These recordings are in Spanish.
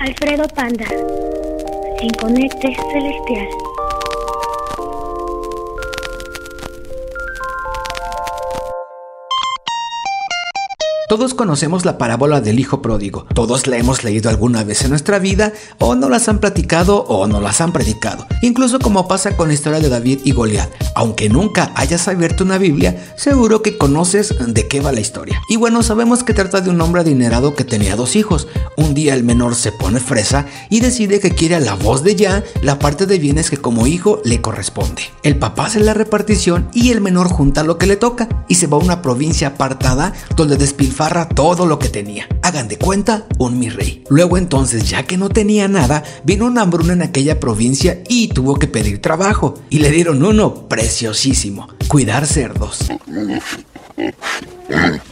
Alfredo Panda, en Conecte Celestial. Todos conocemos la parábola del Hijo Pródigo. Todos la hemos leído alguna vez en nuestra vida, o no las han platicado o no las han predicado. Incluso como pasa con la historia de David y Goliat. Aunque nunca hayas abierto una Biblia, seguro que conoces de qué va la historia. Y bueno, sabemos que trata de un hombre adinerado que tenía dos hijos. Un día el menor se pone fresa y decide que quiere a la voz de ya la parte de bienes que como hijo le corresponde. El papá hace la repartición y el menor junta lo que le toca y se va a una provincia apartada donde todo lo que tenía. Hagan de cuenta, un mi rey. Luego entonces, ya que no tenía nada, vino una hambruna en aquella provincia y tuvo que pedir trabajo. Y le dieron uno preciosísimo, cuidar cerdos.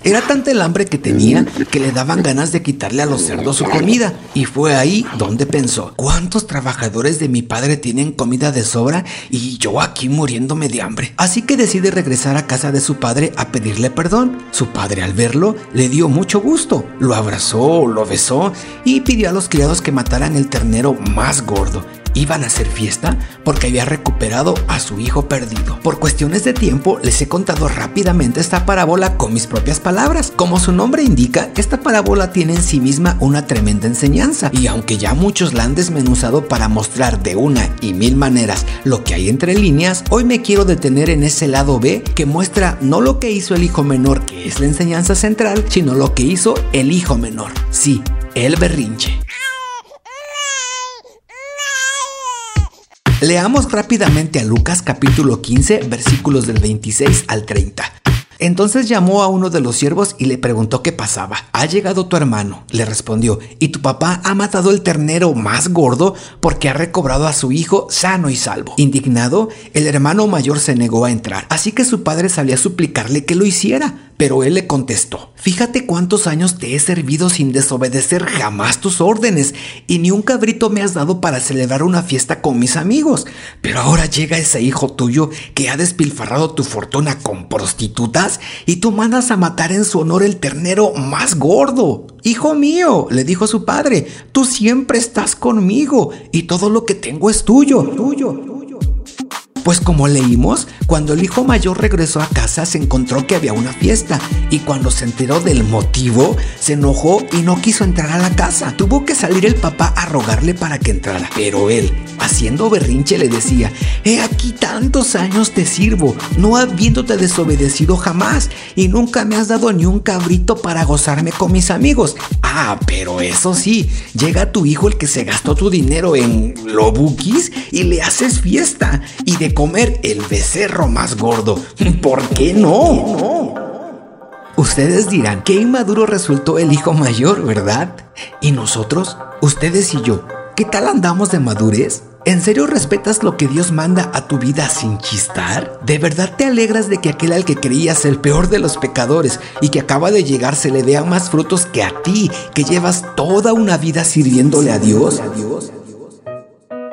Era tanta el hambre que tenía que le daban ganas de quitarle a los cerdos su comida. Y fue ahí donde pensó, ¿cuántos trabajadores de mi padre tienen comida de sobra y yo aquí muriéndome de hambre? Así que decide regresar a casa de su padre a pedirle perdón. Su padre al verlo le dio mucho gusto, lo abrazó, lo besó y pidió a los criados que mataran el ternero más gordo iban a hacer fiesta porque había recuperado a su hijo perdido. Por cuestiones de tiempo les he contado rápidamente esta parábola con mis propias palabras. Como su nombre indica, esta parábola tiene en sí misma una tremenda enseñanza y aunque ya muchos la han desmenuzado para mostrar de una y mil maneras lo que hay entre líneas, hoy me quiero detener en ese lado B que muestra no lo que hizo el hijo menor, que es la enseñanza central, sino lo que hizo el hijo menor. Sí, el berrinche. Leamos rápidamente a Lucas capítulo 15 versículos del 26 al 30. Entonces llamó a uno de los siervos y le preguntó qué pasaba. Ha llegado tu hermano, le respondió, y tu papá ha matado el ternero más gordo porque ha recobrado a su hijo sano y salvo. Indignado, el hermano mayor se negó a entrar, así que su padre salió a suplicarle que lo hiciera. Pero él le contestó, fíjate cuántos años te he servido sin desobedecer jamás tus órdenes y ni un cabrito me has dado para celebrar una fiesta con mis amigos. Pero ahora llega ese hijo tuyo que ha despilfarrado tu fortuna con prostitutas y tú mandas a matar en su honor el ternero más gordo. Hijo mío, le dijo su padre, tú siempre estás conmigo y todo lo que tengo es tuyo, tuyo. Pues como leímos, cuando el hijo mayor regresó a casa se encontró que había una fiesta y cuando se enteró del motivo se enojó y no quiso entrar a la casa. Tuvo que salir el papá a rogarle para que entrara, pero él, haciendo berrinche, le decía, he aquí tantos años te sirvo, no habiéndote desobedecido jamás y nunca me has dado ni un cabrito para gozarme con mis amigos. Ah, pero eso sí, llega tu hijo el que se gastó tu dinero en lobukis y le haces fiesta y de comer el becerro más gordo. ¿Por qué no? Ustedes dirán, qué inmaduro resultó el hijo mayor, ¿verdad? ¿Y nosotros? Ustedes y yo, ¿qué tal andamos de madurez? ¿En serio respetas lo que Dios manda a tu vida sin chistar? ¿De verdad te alegras de que aquel al que creías el peor de los pecadores y que acaba de llegar se le vea más frutos que a ti, que llevas toda una vida sirviéndole a Dios?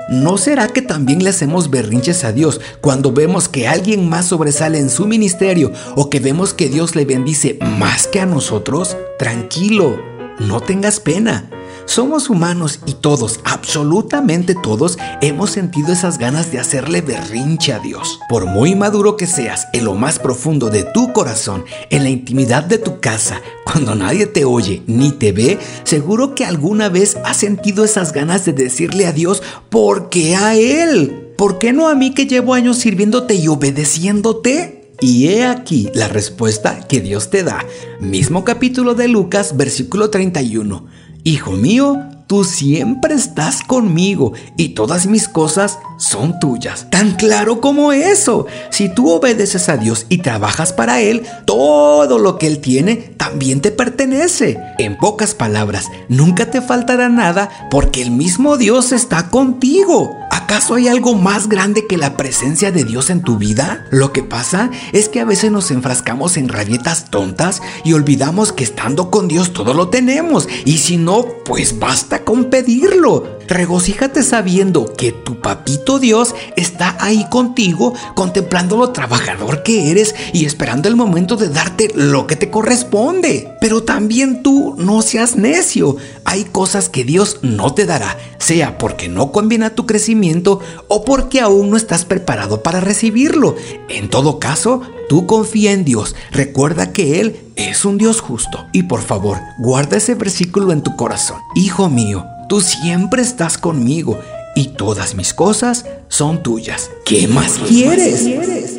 ¿No será que también le hacemos berrinches a Dios cuando vemos que alguien más sobresale en su ministerio o que vemos que Dios le bendice más que a nosotros? Tranquilo, no tengas pena. Somos humanos y todos, absolutamente todos, hemos sentido esas ganas de hacerle berrinche a Dios. Por muy maduro que seas, en lo más profundo de tu corazón, en la intimidad de tu casa, cuando nadie te oye ni te ve, seguro que alguna vez has sentido esas ganas de decirle a Dios, ¿por qué a Él? ¿Por qué no a mí que llevo años sirviéndote y obedeciéndote? Y he aquí la respuesta que Dios te da. Mismo capítulo de Lucas, versículo 31. Hijo mío, tú siempre estás conmigo y todas mis cosas son tuyas. Tan claro como eso. Si tú obedeces a Dios y trabajas para Él, todo lo que Él tiene también te pertenece. En pocas palabras, nunca te faltará nada porque el mismo Dios está contigo. ¿Acaso hay algo más grande que la presencia de Dios en tu vida? Lo que pasa es que a veces nos enfrascamos en rabietas tontas y olvidamos que estando con Dios todo lo tenemos. Y si no, pues basta con pedirlo. Regocíjate sabiendo que tu papito Dios está ahí contigo, contemplando lo trabajador que eres y esperando el momento de darte lo que te corresponde. Pero también tú no seas necio. Hay cosas que Dios no te dará, sea porque no conviene a tu crecimiento o porque aún no estás preparado para recibirlo. En todo caso, tú confía en Dios, recuerda que Él es un Dios justo. Y por favor, guarda ese versículo en tu corazón. Hijo mío, tú siempre estás conmigo y todas mis cosas son tuyas. ¿Qué más quieres?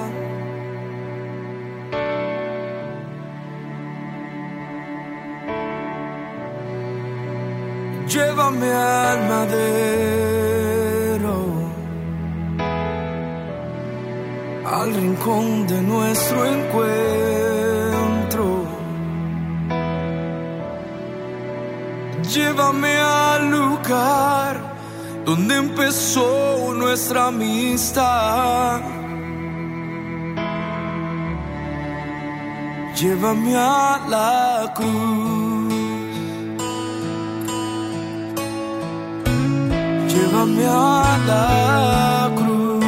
Llévame al madero, al rincón de nuestro encuentro. Llévame al lugar donde empezó nuestra amistad. Llévame a la cruz. Llévame a cruz.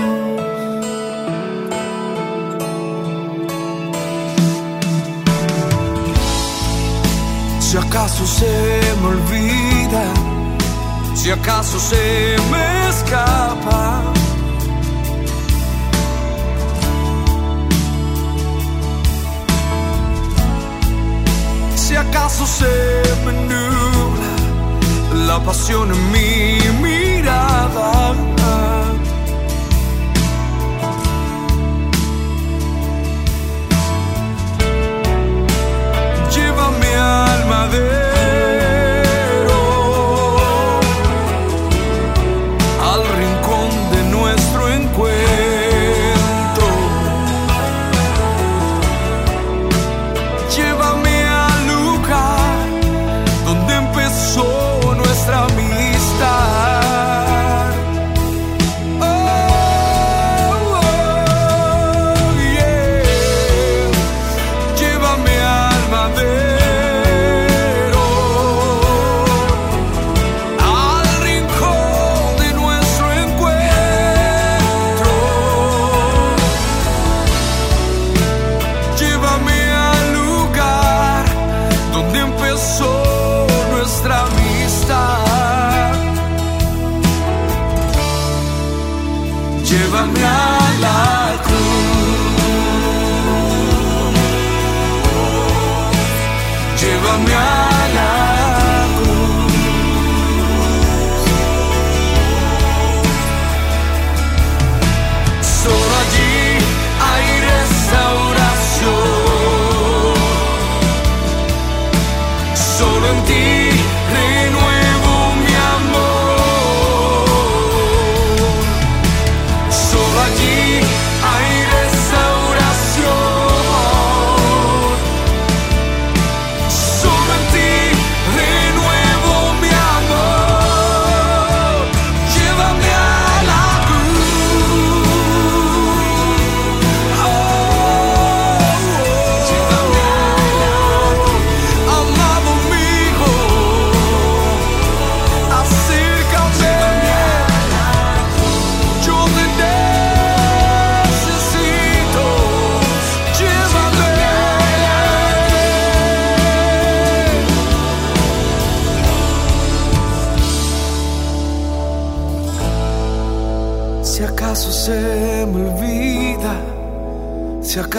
Si acaso se me olvida, si acaso se me escapa. Si acaso se me nubla la pasión en mi mirada. Llévame see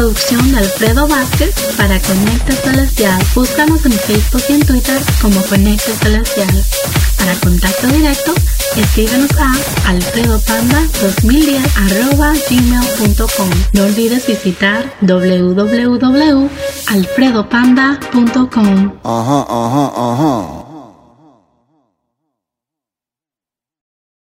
producción de Alfredo Vázquez para Conecta Celestial. Búscanos en Facebook y en Twitter como Conecta Celestial. Para contacto directo, escríbenos a alfredopanda2010 gmail.com. No olvides visitar www.alfredopanda.com. Ajá, ajá, ajá.